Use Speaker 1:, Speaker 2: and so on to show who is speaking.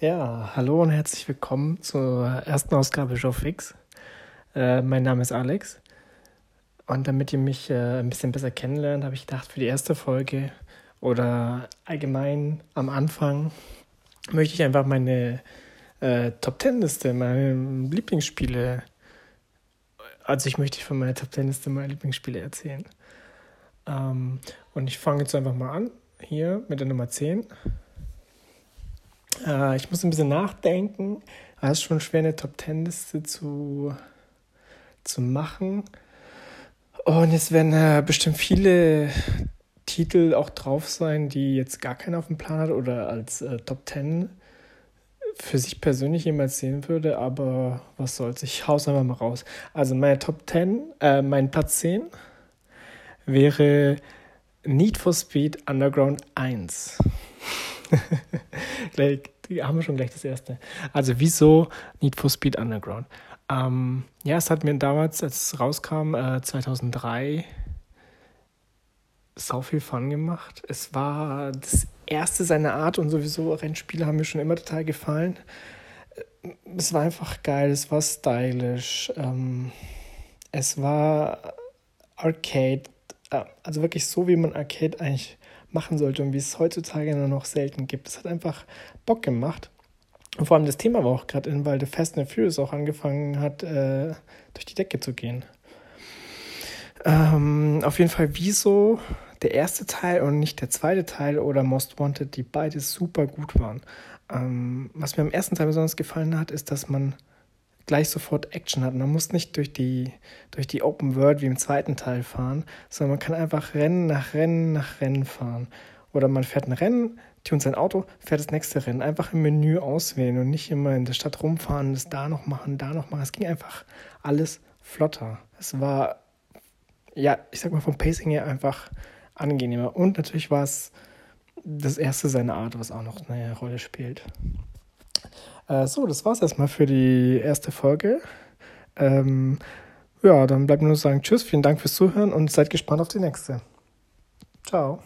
Speaker 1: Ja, hallo und herzlich willkommen zur ersten Ausgabe Show Fix. Äh, mein Name ist Alex und damit ihr mich äh, ein bisschen besser kennenlernt, habe ich gedacht, für die erste Folge oder allgemein am Anfang möchte ich einfach meine äh, Top Ten Liste, meine Lieblingsspiele, also ich möchte von meiner Top Ten Liste meine Lieblingsspiele erzählen. Ähm, und ich fange jetzt einfach mal an, hier mit der Nummer 10. Äh, ich muss ein bisschen nachdenken. Es ist schon schwer, eine Top Ten Liste zu, zu machen. Und jetzt werden äh, bestimmt viele Titel auch drauf sein, die jetzt gar keiner auf dem Plan hat oder als äh, Top Ten für sich persönlich jemals sehen würde, aber was soll's, ich hau's einfach mal raus. Also meine Top 10, äh, mein Platz 10 wäre Need for Speed Underground 1. gleich, haben wir schon gleich das erste. Also, wieso Need for Speed Underground? Ähm, ja, es hat mir damals, als es rauskam, äh, 2003, sau viel Fun gemacht. Es war das erste seiner Art und sowieso Rennspiele haben mir schon immer total gefallen. Es war einfach geil, es war stylisch, ähm, es war Arcade, äh, also wirklich so, wie man Arcade eigentlich machen sollte und wie es heutzutage nur noch selten gibt. Es hat einfach Bock gemacht. Und vor allem das Thema war auch gerade in, weil The Fast and the Furious auch angefangen hat, äh, durch die Decke zu gehen. Ähm, auf jeden Fall, wieso der erste Teil und nicht der zweite Teil oder Most Wanted, die beide super gut waren. Ähm, was mir am ersten Teil besonders gefallen hat, ist, dass man gleich sofort Action hat. Man muss nicht durch die, durch die Open World wie im zweiten Teil fahren, sondern man kann einfach Rennen nach Rennen nach Rennen fahren. Oder man fährt ein Rennen, tunt sein Auto, fährt das nächste Rennen. Einfach im Menü auswählen und nicht immer in der Stadt rumfahren, das da noch machen, da noch machen. Es ging einfach alles flotter. Es war, ja, ich sag mal vom Pacing her einfach angenehmer. Und natürlich war es das erste seiner Art, was auch noch eine Rolle spielt. Äh, so, das war's erstmal für die erste Folge. Ähm, ja, dann bleibt mir nur sagen Tschüss, vielen Dank fürs Zuhören und seid gespannt auf die nächste. Ciao.